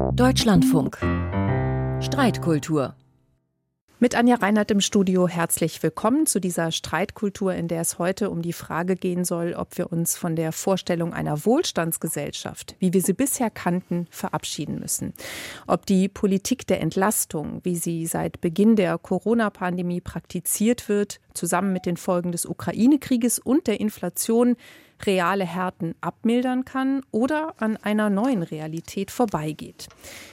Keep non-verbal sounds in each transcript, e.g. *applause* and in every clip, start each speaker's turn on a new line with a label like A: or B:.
A: Deutschlandfunk. Streitkultur.
B: Mit Anja Reinhardt im Studio herzlich willkommen zu dieser Streitkultur, in der es heute um die Frage gehen soll, ob wir uns von der Vorstellung einer Wohlstandsgesellschaft, wie wir sie bisher kannten, verabschieden müssen. Ob die Politik der Entlastung, wie sie seit Beginn der Corona-Pandemie praktiziert wird, zusammen mit den Folgen des Ukraine-Krieges und der Inflation, reale Härten abmildern kann oder an einer neuen Realität vorbeigeht.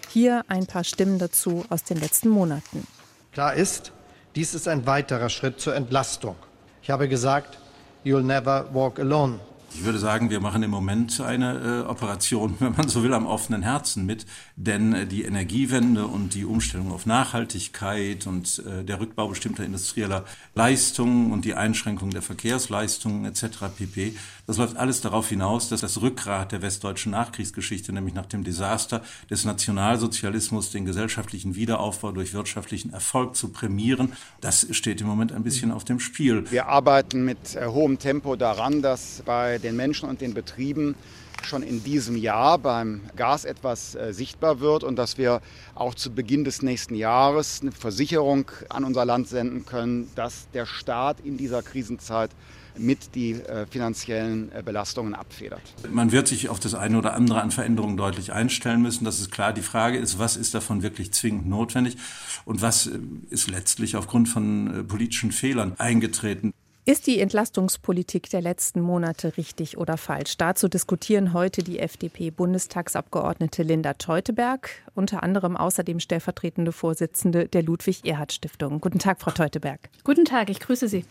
B: Hier ein paar Stimmen dazu aus den letzten Monaten.
C: Klar ist, dies ist ein weiterer Schritt zur Entlastung. Ich habe gesagt, you'll never walk alone.
D: Ich würde sagen, wir machen im Moment eine äh, Operation, *laughs* wenn man so will, am offenen Herzen mit, denn äh, die Energiewende und die Umstellung auf Nachhaltigkeit und äh, der Rückbau bestimmter industrieller Leistungen und die Einschränkung der Verkehrsleistungen etc. pp. Das läuft alles darauf hinaus, dass das Rückgrat der westdeutschen Nachkriegsgeschichte, nämlich nach dem Desaster des Nationalsozialismus, den gesellschaftlichen Wiederaufbau durch wirtschaftlichen Erfolg zu prämieren, das steht im Moment ein bisschen auf dem Spiel.
E: Wir arbeiten mit äh, hohem Tempo daran, dass bei den Menschen und den Betrieben schon in diesem Jahr beim Gas etwas äh, sichtbar wird und dass wir auch zu Beginn des nächsten Jahres eine Versicherung an unser Land senden können, dass der Staat in dieser Krisenzeit mit die äh, finanziellen äh, Belastungen abfedert.
D: Man wird sich auf das eine oder andere an Veränderungen deutlich einstellen müssen. Das ist klar. Die Frage ist, was ist davon wirklich zwingend notwendig und was äh, ist letztlich aufgrund von äh, politischen Fehlern eingetreten.
B: Ist die Entlastungspolitik der letzten Monate richtig oder falsch? Dazu diskutieren heute die FDP-Bundestagsabgeordnete Linda Teuteberg, unter anderem außerdem stellvertretende Vorsitzende der Ludwig-Erhard-Stiftung. Guten Tag, Frau Teuteberg.
F: Guten Tag, ich grüße Sie.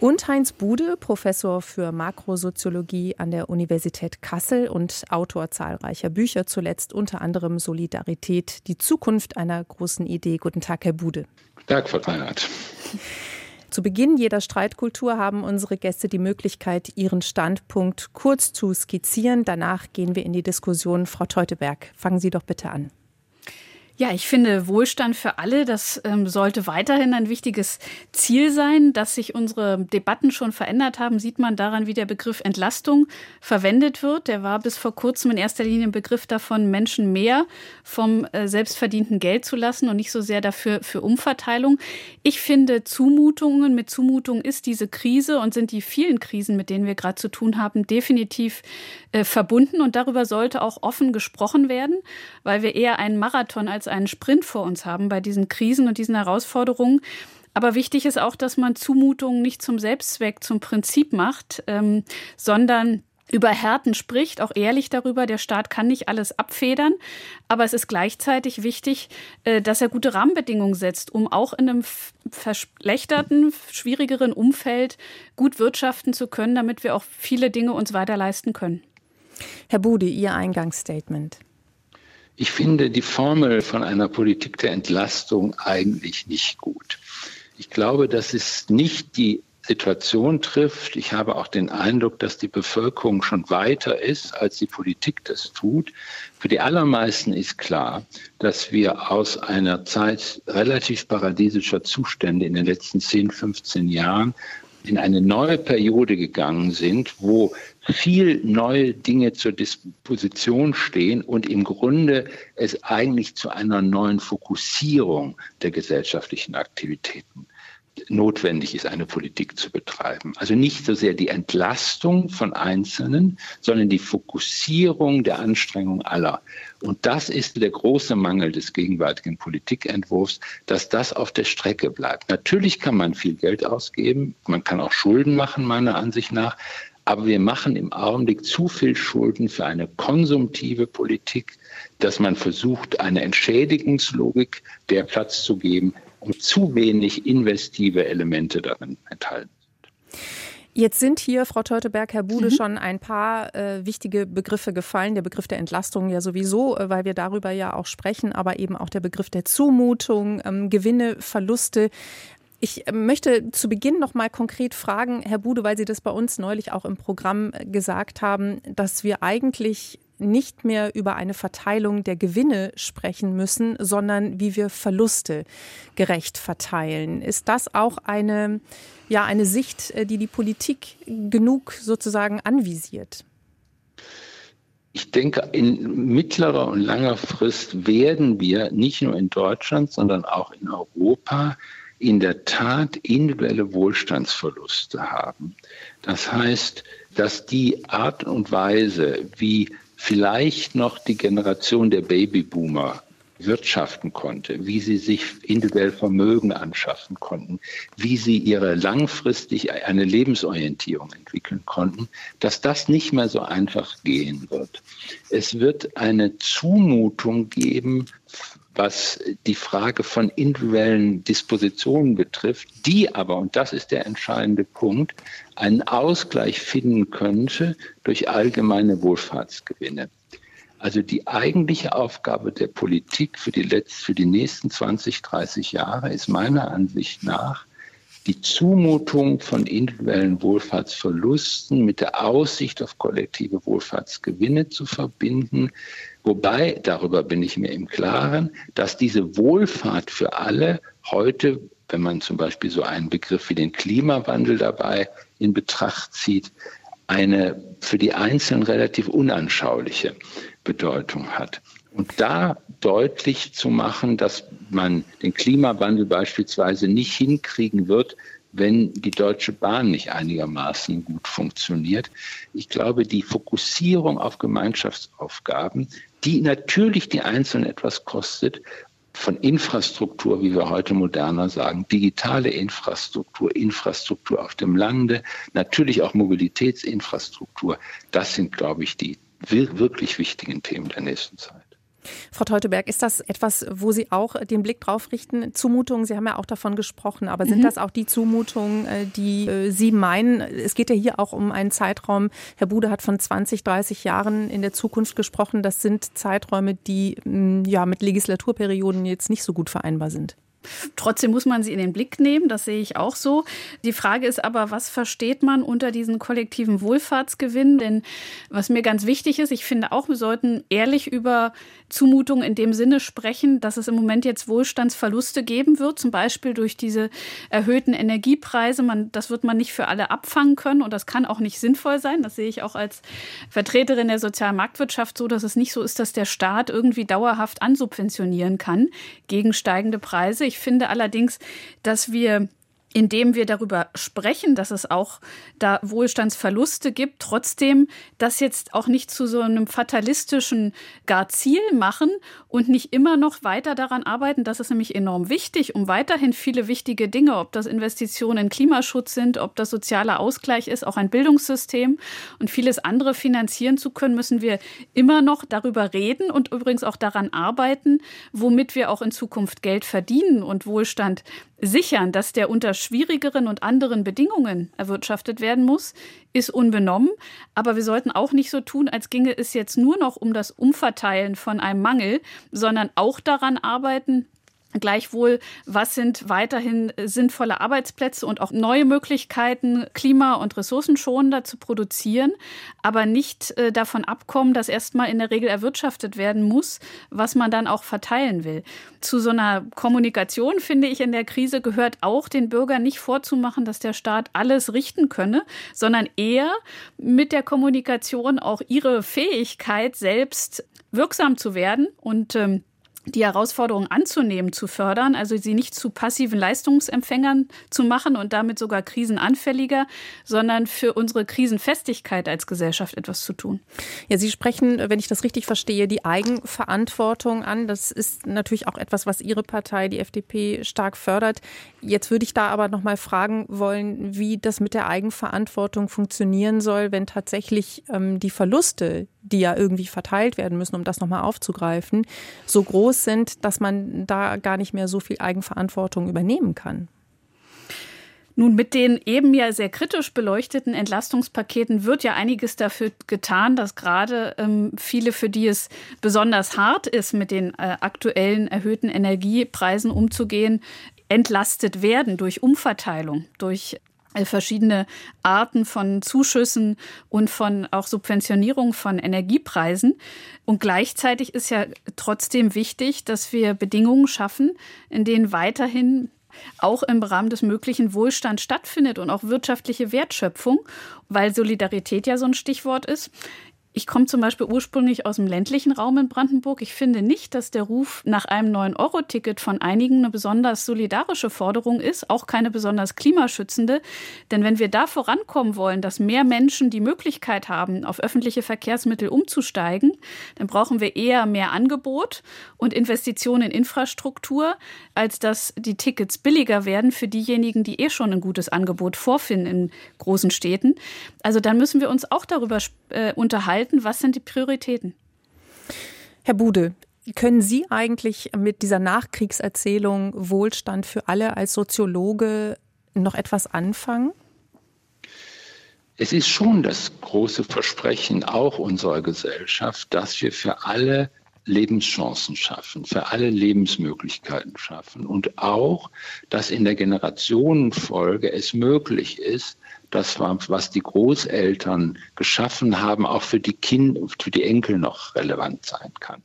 B: Und Heinz Bude, Professor für Makrosoziologie an der Universität Kassel und Autor zahlreicher Bücher, zuletzt unter anderem Solidarität, die Zukunft einer großen Idee. Guten Tag, Herr Bude.
G: Guten Tag, Frau Reinhardt.
B: Zu Beginn jeder Streitkultur haben unsere Gäste die Möglichkeit, ihren Standpunkt kurz zu skizzieren. Danach gehen wir in die Diskussion. Frau Teuteberg, fangen Sie doch bitte an.
F: Ja, ich finde Wohlstand für alle, das ähm, sollte weiterhin ein wichtiges Ziel sein. Dass sich unsere Debatten schon verändert haben, sieht man daran, wie der Begriff Entlastung verwendet wird. Der war bis vor kurzem in erster Linie ein Begriff davon, Menschen mehr vom äh, selbstverdienten Geld zu lassen und nicht so sehr dafür für Umverteilung. Ich finde Zumutungen, mit Zumutungen ist diese Krise und sind die vielen Krisen, mit denen wir gerade zu tun haben, definitiv äh, verbunden. Und darüber sollte auch offen gesprochen werden, weil wir eher einen Marathon als einen Sprint vor uns haben bei diesen Krisen und diesen Herausforderungen. Aber wichtig ist auch, dass man Zumutungen nicht zum Selbstzweck, zum Prinzip macht, ähm, sondern über Härten spricht, auch ehrlich darüber. Der Staat kann nicht alles abfedern, aber es ist gleichzeitig wichtig, äh, dass er gute Rahmenbedingungen setzt, um auch in einem verschlechterten, schwierigeren Umfeld gut wirtschaften zu können, damit wir auch viele Dinge uns weiter leisten können.
B: Herr Bude, Ihr Eingangsstatement.
G: Ich finde die Formel von einer Politik der Entlastung eigentlich nicht gut. Ich glaube, dass es nicht die Situation trifft. Ich habe auch den Eindruck, dass die Bevölkerung schon weiter ist, als die Politik das tut. Für die allermeisten ist klar, dass wir aus einer Zeit relativ paradiesischer Zustände in den letzten 10, 15 Jahren in eine neue Periode gegangen sind, wo viel neue Dinge zur Disposition stehen und im Grunde es eigentlich zu einer neuen Fokussierung der gesellschaftlichen Aktivitäten notwendig ist, eine Politik zu betreiben. Also nicht so sehr die Entlastung von Einzelnen, sondern die Fokussierung der Anstrengung aller. Und das ist der große Mangel des gegenwärtigen Politikentwurfs, dass das auf der Strecke bleibt. Natürlich kann man viel Geld ausgeben, man kann auch Schulden machen, meiner Ansicht nach, aber wir machen im Augenblick zu viel Schulden für eine konsumtive Politik, dass man versucht, eine Entschädigungslogik der Platz zu geben, und zu wenig investive Elemente darin enthalten sind.
B: Jetzt sind hier, Frau Teuteberg, Herr Bude, mhm. schon ein paar äh, wichtige Begriffe gefallen. Der Begriff der Entlastung ja sowieso, äh, weil wir darüber ja auch sprechen, aber eben auch der Begriff der Zumutung, ähm, Gewinne, Verluste. Ich äh, möchte zu Beginn noch mal konkret fragen, Herr Bude, weil Sie das bei uns neulich auch im Programm äh, gesagt haben, dass wir eigentlich nicht mehr über eine Verteilung der Gewinne sprechen müssen, sondern wie wir Verluste gerecht verteilen. Ist das auch eine, ja, eine Sicht, äh, die die Politik genug sozusagen anvisiert?
G: Ich denke, in mittlerer und langer Frist werden wir nicht nur in Deutschland, sondern auch in Europa in der Tat individuelle Wohlstandsverluste haben. Das heißt, dass die Art und Weise, wie vielleicht noch die Generation der Babyboomer wirtschaften konnte, wie sie sich individuell Vermögen anschaffen konnten, wie sie ihre langfristig eine Lebensorientierung entwickeln konnten, dass das nicht mehr so einfach gehen wird. Es wird eine Zumutung geben, was die Frage von individuellen Dispositionen betrifft, die aber, und das ist der entscheidende Punkt, einen Ausgleich finden könnte durch allgemeine Wohlfahrtsgewinne. Also die eigentliche Aufgabe der Politik für die, letzt, für die nächsten 20, 30 Jahre ist meiner Ansicht nach, die Zumutung von individuellen Wohlfahrtsverlusten mit der Aussicht auf kollektive Wohlfahrtsgewinne zu verbinden. Wobei, darüber bin ich mir im Klaren, dass diese Wohlfahrt für alle heute, wenn man zum Beispiel so einen Begriff wie den Klimawandel dabei in Betracht zieht, eine für die Einzelnen relativ unanschauliche Bedeutung hat. Und da deutlich zu machen, dass man den Klimawandel beispielsweise nicht hinkriegen wird, wenn die Deutsche Bahn nicht einigermaßen gut funktioniert. Ich glaube, die Fokussierung auf Gemeinschaftsaufgaben, die natürlich die Einzelnen etwas kostet, von Infrastruktur, wie wir heute moderner sagen, digitale Infrastruktur, Infrastruktur auf dem Lande, natürlich auch Mobilitätsinfrastruktur, das sind, glaube ich, die wirklich wichtigen Themen der nächsten Zeit.
B: Frau Teuteberg, ist das etwas, wo Sie auch den Blick drauf richten? Zumutungen, Sie haben ja auch davon gesprochen, aber sind mhm. das auch die Zumutungen, äh, die äh, Sie meinen? Es geht ja hier auch um einen Zeitraum. Herr Bude hat von 20, 30 Jahren in der Zukunft gesprochen. Das sind Zeiträume, die mm, ja mit Legislaturperioden jetzt nicht so gut vereinbar sind.
F: Trotzdem muss man sie in den Blick nehmen, das sehe ich auch so. Die Frage ist aber, was versteht man unter diesen kollektiven Wohlfahrtsgewinn? Denn was mir ganz wichtig ist, ich finde auch, wir sollten ehrlich über Zumutungen in dem Sinne sprechen, dass es im Moment jetzt Wohlstandsverluste geben wird, zum Beispiel durch diese erhöhten Energiepreise. Man, das wird man nicht für alle abfangen können und das kann auch nicht sinnvoll sein. Das sehe ich auch als Vertreterin der sozialen Marktwirtschaft so, dass es nicht so ist, dass der Staat irgendwie dauerhaft ansubventionieren kann gegen steigende Preise. Ich finde allerdings, dass wir indem wir darüber sprechen, dass es auch da Wohlstandsverluste gibt, trotzdem das jetzt auch nicht zu so einem fatalistischen gar Ziel machen und nicht immer noch weiter daran arbeiten. Das ist nämlich enorm wichtig, um weiterhin viele wichtige Dinge, ob das Investitionen in Klimaschutz sind, ob das sozialer Ausgleich ist, auch ein Bildungssystem und vieles andere finanzieren zu können, müssen wir immer noch darüber reden und übrigens auch daran arbeiten, womit wir auch in Zukunft Geld verdienen und Wohlstand sichern, dass der unter schwierigeren und anderen Bedingungen erwirtschaftet werden muss, ist unbenommen. Aber wir sollten auch nicht so tun, als ginge es jetzt nur noch um das Umverteilen von einem Mangel, sondern auch daran arbeiten, Gleichwohl, was sind weiterhin sinnvolle Arbeitsplätze und auch neue Möglichkeiten, klima- und ressourcenschonender zu produzieren, aber nicht äh, davon abkommen, dass erstmal in der Regel erwirtschaftet werden muss, was man dann auch verteilen will. Zu so einer Kommunikation, finde ich, in der Krise gehört auch den Bürgern nicht vorzumachen, dass der Staat alles richten könne, sondern eher mit der Kommunikation auch ihre Fähigkeit, selbst wirksam zu werden und ähm, die Herausforderung anzunehmen, zu fördern, also sie nicht zu passiven Leistungsempfängern zu machen und damit sogar krisenanfälliger, sondern für unsere Krisenfestigkeit als Gesellschaft etwas zu tun.
B: Ja, Sie sprechen, wenn ich das richtig verstehe, die Eigenverantwortung an. Das ist natürlich auch etwas, was Ihre Partei, die FDP, stark fördert. Jetzt würde ich da aber noch mal fragen wollen, wie das mit der Eigenverantwortung funktionieren soll, wenn tatsächlich ähm, die Verluste, die ja irgendwie verteilt werden müssen, um das nochmal aufzugreifen, so groß sind, dass man da gar nicht mehr so viel Eigenverantwortung übernehmen kann.
F: Nun, mit den eben ja sehr kritisch beleuchteten Entlastungspaketen wird ja einiges dafür getan, dass gerade ähm, viele, für die es besonders hart ist, mit den äh, aktuellen erhöhten Energiepreisen umzugehen, entlastet werden durch Umverteilung, durch äh, verschiedene Arten von Zuschüssen und von auch Subventionierung von Energiepreisen. Und gleichzeitig ist ja trotzdem wichtig, dass wir Bedingungen schaffen, in denen weiterhin auch im Rahmen des möglichen Wohlstand stattfindet und auch wirtschaftliche Wertschöpfung, weil Solidarität ja so ein Stichwort ist. Ich komme zum Beispiel ursprünglich aus dem ländlichen Raum in Brandenburg. Ich finde nicht, dass der Ruf nach einem neuen Euro-Ticket von einigen eine besonders solidarische Forderung ist, auch keine besonders klimaschützende. Denn wenn wir da vorankommen wollen, dass mehr Menschen die Möglichkeit haben, auf öffentliche Verkehrsmittel umzusteigen, dann brauchen wir eher mehr Angebot und Investitionen in Infrastruktur, als dass die Tickets billiger werden für diejenigen, die eh schon ein gutes Angebot vorfinden in großen Städten. Also dann müssen wir uns auch darüber äh, unterhalten, was sind die Prioritäten.
B: Herr Bude, können Sie eigentlich mit dieser Nachkriegserzählung Wohlstand für alle als Soziologe noch etwas anfangen?
G: Es ist schon das große Versprechen auch unserer Gesellschaft, dass wir für alle Lebenschancen schaffen, für alle Lebensmöglichkeiten schaffen und auch, dass in der Generationenfolge es möglich ist, das, was die Großeltern geschaffen haben, auch für die Kinder, für die Enkel noch relevant sein kann.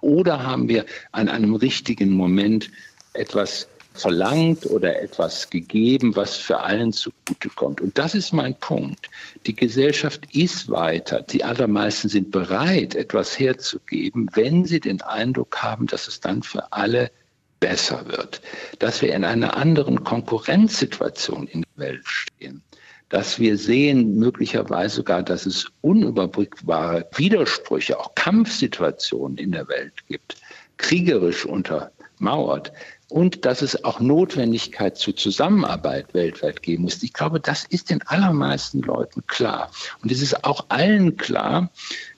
G: Oder haben wir an einem richtigen Moment etwas verlangt oder etwas gegeben, was für allen zugutekommt. Und das ist mein Punkt. Die Gesellschaft ist weiter. Die allermeisten sind bereit, etwas herzugeben, wenn sie den Eindruck haben, dass es dann für alle besser wird. Dass wir in einer anderen Konkurrenzsituation in der Welt stehen dass wir sehen möglicherweise sogar, dass es unüberbrückbare Widersprüche, auch Kampfsituationen in der Welt gibt, kriegerisch untermauert und dass es auch Notwendigkeit zur Zusammenarbeit weltweit geben muss. Ich glaube, das ist den allermeisten Leuten klar. Und es ist auch allen klar,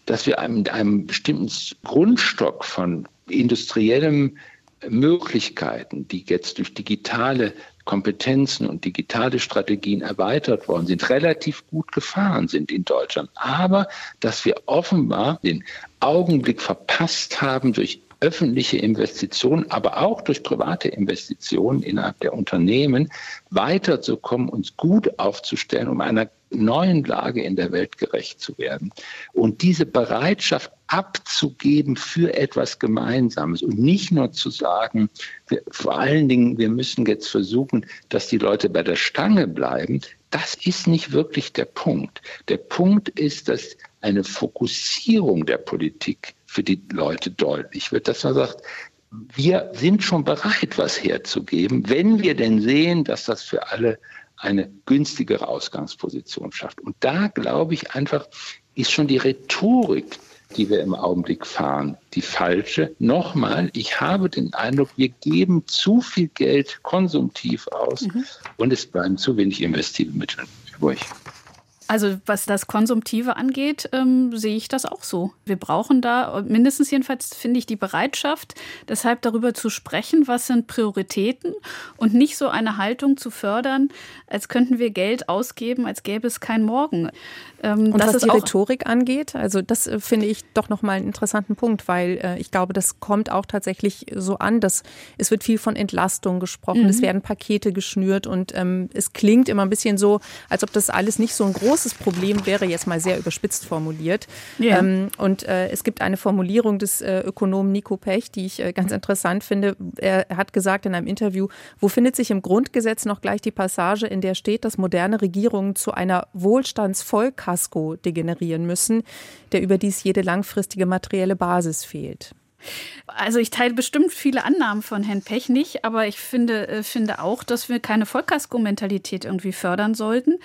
G: dass wir mit einem bestimmten Grundstock von industriellem Möglichkeiten, die jetzt durch digitale Kompetenzen und digitale Strategien erweitert worden sind, relativ gut gefahren sind in Deutschland. Aber dass wir offenbar den Augenblick verpasst haben, durch öffentliche Investitionen, aber auch durch private Investitionen innerhalb der Unternehmen weiterzukommen, uns gut aufzustellen, um einer neuen Lage in der Welt gerecht zu werden. Und diese Bereitschaft abzugeben für etwas Gemeinsames und nicht nur zu sagen, wir, vor allen Dingen, wir müssen jetzt versuchen, dass die Leute bei der Stange bleiben, das ist nicht wirklich der Punkt. Der Punkt ist, dass eine Fokussierung der Politik für die Leute deutlich wird, dass man sagt, wir sind schon bereit, was herzugeben, wenn wir denn sehen, dass das für alle eine günstigere Ausgangsposition schafft. Und da glaube ich einfach, ist schon die Rhetorik, die wir im Augenblick fahren, die falsche. Nochmal, ich habe den Eindruck, wir geben zu viel Geld konsumtiv aus mhm. und es bleiben zu wenig investive Mittel übrig.
F: Also was das Konsumtive angeht, ähm, sehe ich das auch so. Wir brauchen da, mindestens jedenfalls finde ich die Bereitschaft, deshalb darüber zu sprechen, was sind Prioritäten und nicht so eine Haltung zu fördern, als könnten wir Geld ausgeben, als gäbe es kein Morgen.
B: Ähm, und was die Rhetorik angeht, also das äh, finde ich doch nochmal einen interessanten Punkt, weil äh, ich glaube, das kommt auch tatsächlich so an, dass es wird viel von Entlastung gesprochen, mhm. es werden Pakete geschnürt und ähm, es klingt immer ein bisschen so, als ob das alles nicht so ein großes Problem wäre, jetzt mal sehr überspitzt formuliert. Ja. Ähm, und äh, es gibt eine Formulierung des äh, Ökonomen Nico Pech, die ich äh, ganz interessant finde. Er hat gesagt in einem Interview, wo findet sich im Grundgesetz noch gleich die Passage, in der steht, dass moderne Regierungen zu einer Wohlstandsvollkarte Fiasko degenerieren müssen, der überdies jede langfristige materielle Basis fehlt.
F: Also ich teile bestimmt viele Annahmen von Herrn Pech nicht, aber ich finde, äh, finde auch, dass wir keine Vollkasko-Mentalität irgendwie fördern sollten.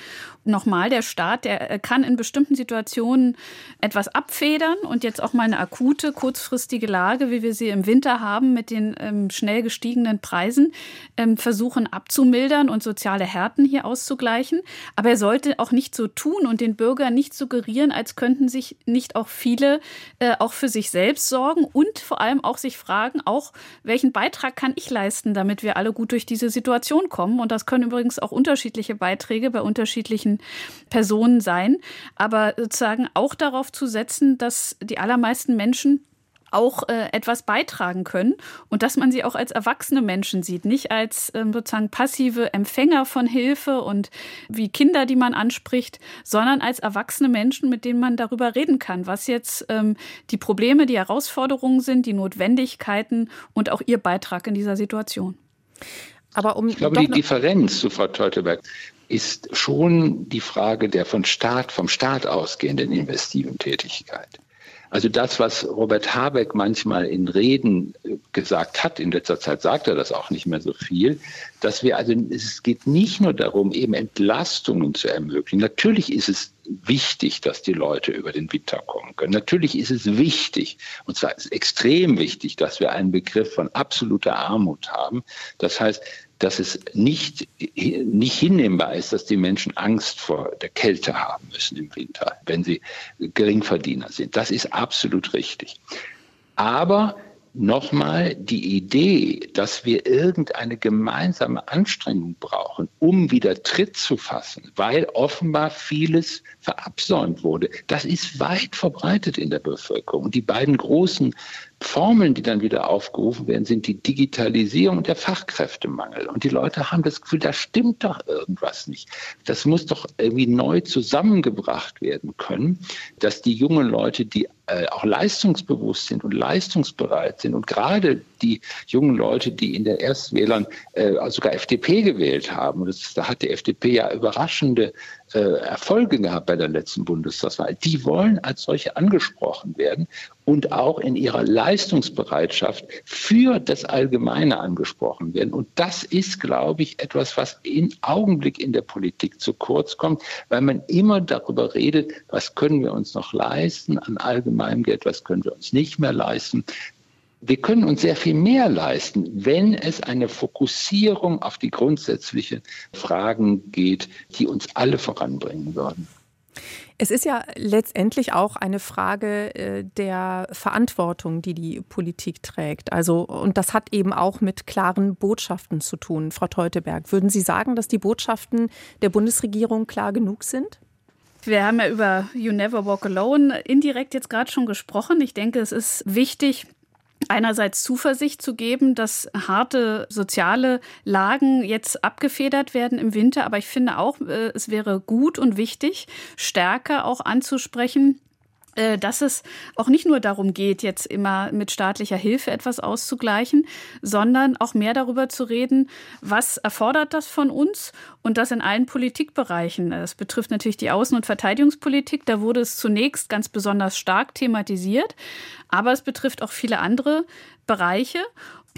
F: Nochmal, der Staat, der äh, kann in bestimmten Situationen etwas abfedern und jetzt auch mal eine akute, kurzfristige Lage, wie wir sie im Winter haben, mit den ähm, schnell gestiegenen Preisen, ähm, versuchen abzumildern und soziale Härten hier auszugleichen. Aber er sollte auch nicht so tun und den Bürgern nicht suggerieren, als könnten sich nicht auch viele äh, auch für sich selbst sorgen und vor allem auch sich fragen, auch welchen Beitrag kann ich leisten, damit wir alle gut durch diese Situation kommen. Und das können übrigens auch unterschiedliche Beiträge bei unterschiedlichen Personen sein. Aber sozusagen auch darauf zu setzen, dass die allermeisten Menschen auch äh, etwas beitragen können und dass man sie auch als erwachsene Menschen sieht, nicht als ähm, sozusagen passive Empfänger von Hilfe und wie Kinder, die man anspricht, sondern als erwachsene Menschen, mit denen man darüber reden kann, was jetzt ähm, die Probleme, die Herausforderungen sind, die Notwendigkeiten und auch ihr Beitrag in dieser Situation.
G: Aber um ich glaube, die Differenz zu Frau Teuteberg, ist schon die Frage der von Staat, vom Staat ausgehenden investiven Tätigkeit. Also das, was Robert Habeck manchmal in Reden äh, gesagt hat, in letzter Zeit sagt er das auch nicht mehr so viel, dass wir also, es geht nicht nur darum, eben Entlastungen zu ermöglichen. Natürlich ist es wichtig, dass die Leute über den Winter kommen können. Natürlich ist es wichtig, und zwar ist extrem wichtig, dass wir einen Begriff von absoluter Armut haben. Das heißt, dass es nicht, nicht hinnehmbar ist, dass die Menschen Angst vor der Kälte haben müssen im Winter, wenn sie Geringverdiener sind. Das ist absolut richtig. Aber nochmal die Idee, dass wir irgendeine gemeinsame Anstrengung brauchen, um wieder Tritt zu fassen, weil offenbar vieles verabsäumt wurde, das ist weit verbreitet in der Bevölkerung. Und die beiden großen Formeln, die dann wieder aufgerufen werden, sind die Digitalisierung und der Fachkräftemangel. Und die Leute haben das Gefühl, da stimmt doch irgendwas nicht. Das muss doch irgendwie neu zusammengebracht werden können, dass die jungen Leute, die äh, auch leistungsbewusst sind und leistungsbereit sind. Und gerade die jungen Leute, die in der Erstwählern äh, sogar FDP gewählt haben, das, da hat die FDP ja überraschende äh, Erfolge gehabt bei der letzten Bundestagswahl, die wollen als solche angesprochen werden und auch in ihrer Leistungsbereitschaft für das Allgemeine angesprochen werden. Und das ist, glaube ich, etwas, was im Augenblick in der Politik zu kurz kommt, weil man immer darüber redet, was können wir uns noch leisten an allgemeinem Geld, was können wir uns nicht mehr leisten wir können uns sehr viel mehr leisten, wenn es eine Fokussierung auf die grundsätzlichen Fragen geht, die uns alle voranbringen würden.
B: Es ist ja letztendlich auch eine Frage äh, der Verantwortung, die die Politik trägt. Also, und das hat eben auch mit klaren Botschaften zu tun, Frau Teuteberg. Würden Sie sagen, dass die Botschaften der Bundesregierung klar genug sind?
F: Wir haben ja über You Never Walk Alone indirekt jetzt gerade schon gesprochen. Ich denke, es ist wichtig, einerseits Zuversicht zu geben, dass harte soziale Lagen jetzt abgefedert werden im Winter. Aber ich finde auch, äh, es wäre gut und wichtig, stärker auch anzusprechen, dass es auch nicht nur darum geht, jetzt immer mit staatlicher Hilfe etwas auszugleichen, sondern auch mehr darüber zu reden, was erfordert das von uns und das in allen Politikbereichen. Das betrifft natürlich die Außen- und Verteidigungspolitik. Da wurde es zunächst ganz besonders stark thematisiert, aber es betrifft auch viele andere Bereiche.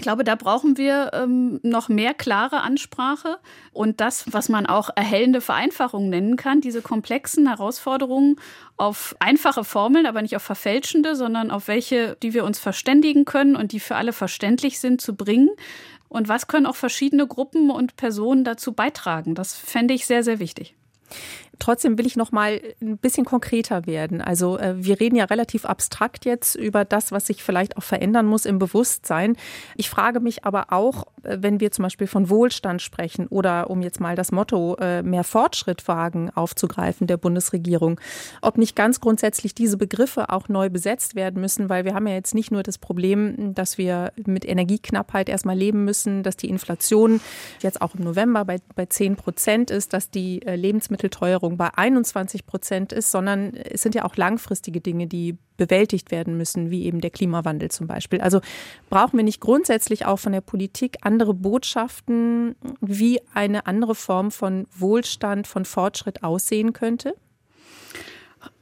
F: Ich glaube, da brauchen wir ähm, noch mehr klare Ansprache und das, was man auch erhellende Vereinfachung nennen kann, diese komplexen Herausforderungen auf einfache Formeln, aber nicht auf verfälschende, sondern auf welche, die wir uns verständigen können und die für alle verständlich sind, zu bringen. Und was können auch verschiedene Gruppen und Personen dazu beitragen? Das fände ich sehr, sehr wichtig.
B: Trotzdem will ich noch mal ein bisschen konkreter werden. Also äh, wir reden ja relativ abstrakt jetzt über das, was sich vielleicht auch verändern muss im Bewusstsein. Ich frage mich aber auch, äh, wenn wir zum Beispiel von Wohlstand sprechen oder um jetzt mal das Motto äh, mehr Fortschritt wagen aufzugreifen der Bundesregierung, ob nicht ganz grundsätzlich diese Begriffe auch neu besetzt werden müssen, weil wir haben ja jetzt nicht nur das Problem, dass wir mit Energieknappheit erstmal leben müssen, dass die Inflation jetzt auch im November bei, bei 10 Prozent ist, dass die Lebensmittelteuerung Teuerung bei 21 Prozent ist, sondern es sind ja auch langfristige Dinge, die bewältigt werden müssen, wie eben der Klimawandel zum Beispiel. Also brauchen wir nicht grundsätzlich auch von der Politik andere Botschaften, wie eine andere Form von Wohlstand, von Fortschritt aussehen könnte?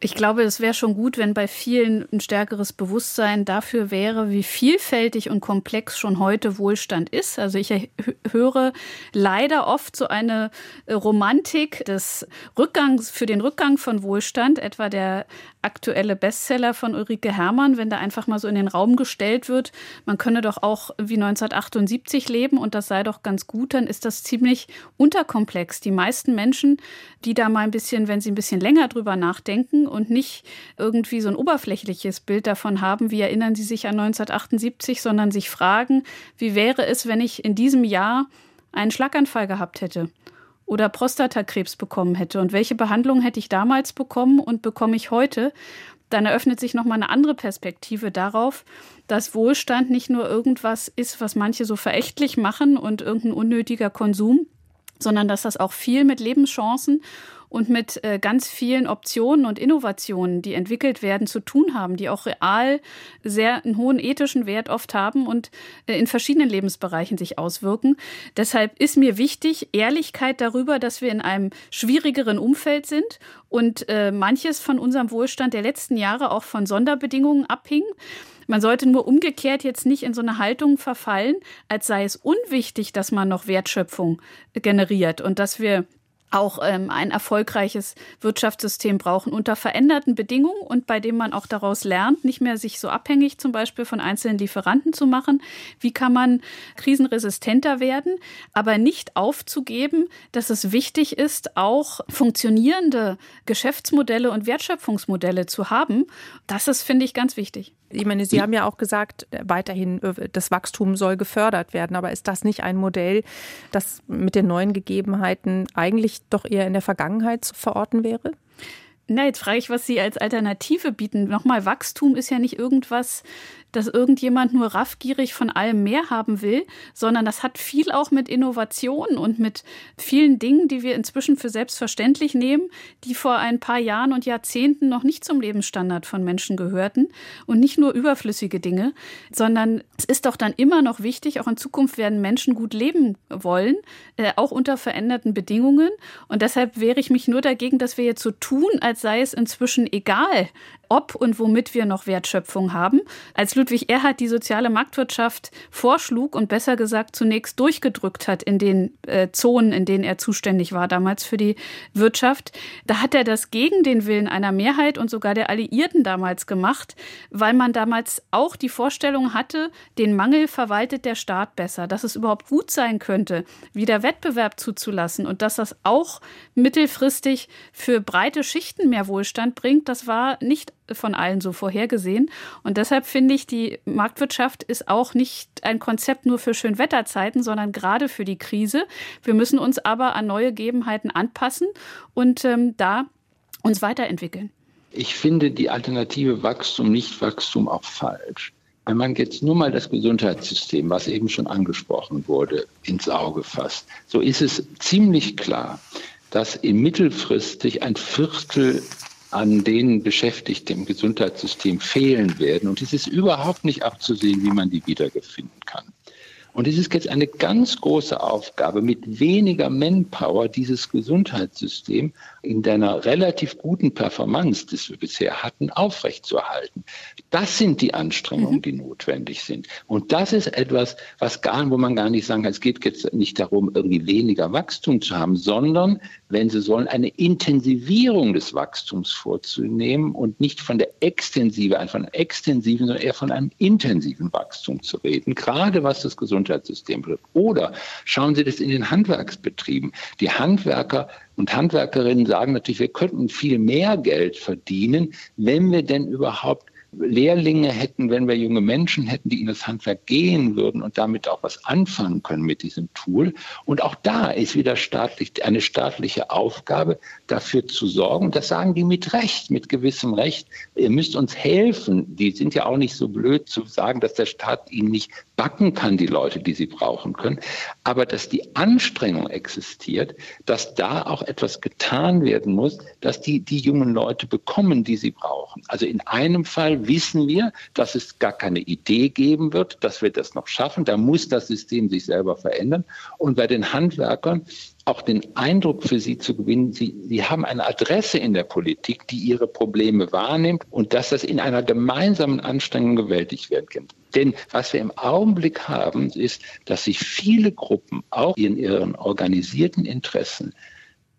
F: Ich glaube, es wäre schon gut, wenn bei vielen ein stärkeres Bewusstsein dafür wäre, wie vielfältig und komplex schon heute Wohlstand ist. Also ich höre leider oft so eine Romantik des Rückgangs für den Rückgang von Wohlstand, etwa der aktuelle Bestseller von Ulrike Herrmann, wenn da einfach mal so in den Raum gestellt wird, man könne doch auch wie 1978 leben und das sei doch ganz gut, dann ist das ziemlich unterkomplex. Die meisten Menschen, die da mal ein bisschen, wenn sie ein bisschen länger drüber nachdenken und nicht irgendwie so ein oberflächliches Bild davon haben, wie erinnern sie sich an 1978, sondern sich fragen, wie wäre es, wenn ich in diesem Jahr einen Schlaganfall gehabt hätte oder Prostatakrebs bekommen hätte? Und welche Behandlung hätte ich damals bekommen und bekomme ich heute, dann eröffnet sich nochmal eine andere Perspektive darauf, dass Wohlstand nicht nur irgendwas ist, was manche so verächtlich machen und irgendein unnötiger Konsum, sondern dass das auch viel mit Lebenschancen und mit äh, ganz vielen Optionen und Innovationen, die entwickelt werden, zu tun haben, die auch real sehr einen hohen ethischen Wert oft haben und äh, in verschiedenen Lebensbereichen sich auswirken. Deshalb ist mir wichtig Ehrlichkeit darüber, dass wir in einem schwierigeren Umfeld sind und äh, manches von unserem Wohlstand der letzten Jahre auch von Sonderbedingungen abhing. Man sollte nur umgekehrt jetzt nicht in so eine Haltung verfallen, als sei es unwichtig, dass man noch Wertschöpfung generiert und dass wir auch ähm, ein erfolgreiches Wirtschaftssystem brauchen unter veränderten Bedingungen und bei dem man auch daraus lernt, nicht mehr sich so abhängig zum Beispiel von einzelnen Lieferanten zu machen. Wie kann man krisenresistenter werden, aber nicht aufzugeben, dass es wichtig ist, auch funktionierende Geschäftsmodelle und Wertschöpfungsmodelle zu haben. Das ist, finde ich, ganz wichtig.
B: Ich meine, Sie haben ja auch gesagt, weiterhin äh, das Wachstum soll gefördert werden. Aber ist das nicht ein Modell, das mit den neuen Gegebenheiten eigentlich doch eher in der Vergangenheit zu verorten wäre?
F: Na, jetzt frage ich, was Sie als Alternative bieten. Nochmal, Wachstum ist ja nicht irgendwas, dass irgendjemand nur raffgierig von allem mehr haben will, sondern das hat viel auch mit Innovation und mit vielen Dingen, die wir inzwischen für selbstverständlich nehmen, die vor ein paar Jahren und Jahrzehnten noch nicht zum Lebensstandard von Menschen gehörten und nicht nur überflüssige Dinge, sondern es ist doch dann immer noch wichtig, auch in Zukunft werden Menschen gut leben wollen, äh, auch unter veränderten Bedingungen. Und deshalb wehre ich mich nur dagegen, dass wir jetzt so tun, als sei es inzwischen egal, ob und womit wir noch Wertschöpfung haben. Als Ludwig Erhard die soziale Marktwirtschaft vorschlug und besser gesagt zunächst durchgedrückt hat in den äh, Zonen, in denen er zuständig war damals für die Wirtschaft, da hat er das gegen den Willen einer Mehrheit und sogar der Alliierten damals gemacht, weil man damals auch die Vorstellung hatte, den Mangel verwaltet der Staat besser, dass es überhaupt gut sein könnte, wieder Wettbewerb zuzulassen und dass das auch mittelfristig für breite Schichten mehr Wohlstand bringt. Das war nicht von allen so vorhergesehen. Und deshalb finde ich, die Marktwirtschaft ist auch nicht ein Konzept nur für Schönwetterzeiten, sondern gerade für die Krise. Wir müssen uns aber an neue Gegebenheiten anpassen und ähm, da uns weiterentwickeln.
G: Ich finde die Alternative Wachstum, nicht Wachstum auch falsch. Wenn man jetzt nur mal das Gesundheitssystem, was eben schon angesprochen wurde, ins Auge fasst, so ist es ziemlich klar, dass im mittelfristig ein Viertel an den Beschäftigten im Gesundheitssystem fehlen werden. Und es ist überhaupt nicht abzusehen, wie man die wiederfinden kann. Und es ist jetzt eine ganz große Aufgabe, mit weniger Manpower dieses Gesundheitssystem in deiner relativ guten Performance, die wir bisher hatten, aufrechtzuerhalten. Das sind die Anstrengungen, mhm. die notwendig sind. Und das ist etwas, was gar, wo man gar nicht sagen kann, es geht jetzt nicht darum, irgendwie weniger Wachstum zu haben, sondern, wenn Sie sollen, eine Intensivierung des Wachstums vorzunehmen und nicht von der Extensive, von einem extensiven, sondern eher von einem intensiven Wachstum zu reden, gerade was das Gesundheitssystem betrifft. Oder schauen Sie das in den Handwerksbetrieben. Die Handwerker und Handwerkerinnen sagen natürlich, wir könnten viel mehr Geld verdienen, wenn wir denn überhaupt Lehrlinge hätten, wenn wir junge Menschen hätten, die in das Handwerk gehen würden und damit auch was anfangen können mit diesem Tool. Und auch da ist wieder staatlich, eine staatliche Aufgabe, dafür zu sorgen. Das sagen die mit Recht, mit gewissem Recht. Ihr müsst uns helfen. Die sind ja auch nicht so blöd zu sagen, dass der Staat ihnen nicht backen kann, die Leute, die sie brauchen können. Aber dass die Anstrengung existiert, dass da auch etwas getan werden muss, dass die, die jungen Leute bekommen, die sie brauchen. Also in einem Wissen wir, dass es gar keine Idee geben wird, dass wir das noch schaffen. Da muss das System sich selber verändern. Und bei den Handwerkern auch den Eindruck für sie zu gewinnen, sie, sie haben eine Adresse in der Politik, die ihre Probleme wahrnimmt und dass das in einer gemeinsamen Anstrengung gewältigt werden kann. Denn was wir im Augenblick haben, ist, dass sich viele Gruppen auch in ihren organisierten Interessen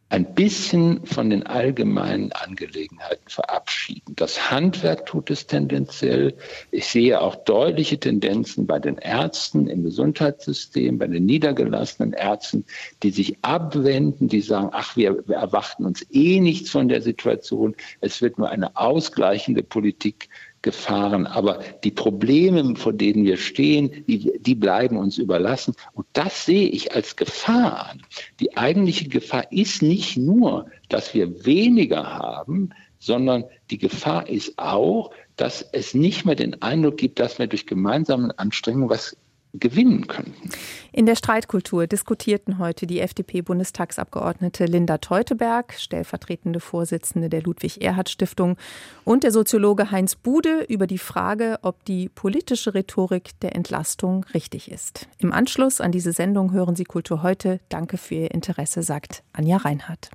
G: ein bisschen von den allgemeinen Angelegenheiten verabschieden. Das Handwerk tut es tendenziell. Ich sehe auch deutliche Tendenzen bei den Ärzten im Gesundheitssystem, bei den niedergelassenen Ärzten, die sich abwenden, die sagen, ach, wir, wir erwarten uns eh nichts von der Situation. Es wird nur eine ausgleichende Politik Gefahren. Aber die Probleme, vor denen wir stehen, die, die bleiben uns überlassen. Und das sehe ich als Gefahr an. Die eigentliche Gefahr ist nicht nur, dass wir weniger haben, sondern die Gefahr ist auch, dass es nicht mehr den Eindruck gibt, dass wir durch gemeinsame Anstrengungen was gewinnen könnten.
B: In der Streitkultur diskutierten heute die FDP-Bundestagsabgeordnete Linda Teuteberg, stellvertretende Vorsitzende der Ludwig-Erhard-Stiftung, und der Soziologe Heinz Bude über die Frage, ob die politische Rhetorik der Entlastung richtig ist. Im Anschluss an diese Sendung hören Sie Kultur heute. Danke für Ihr Interesse, sagt Anja Reinhardt.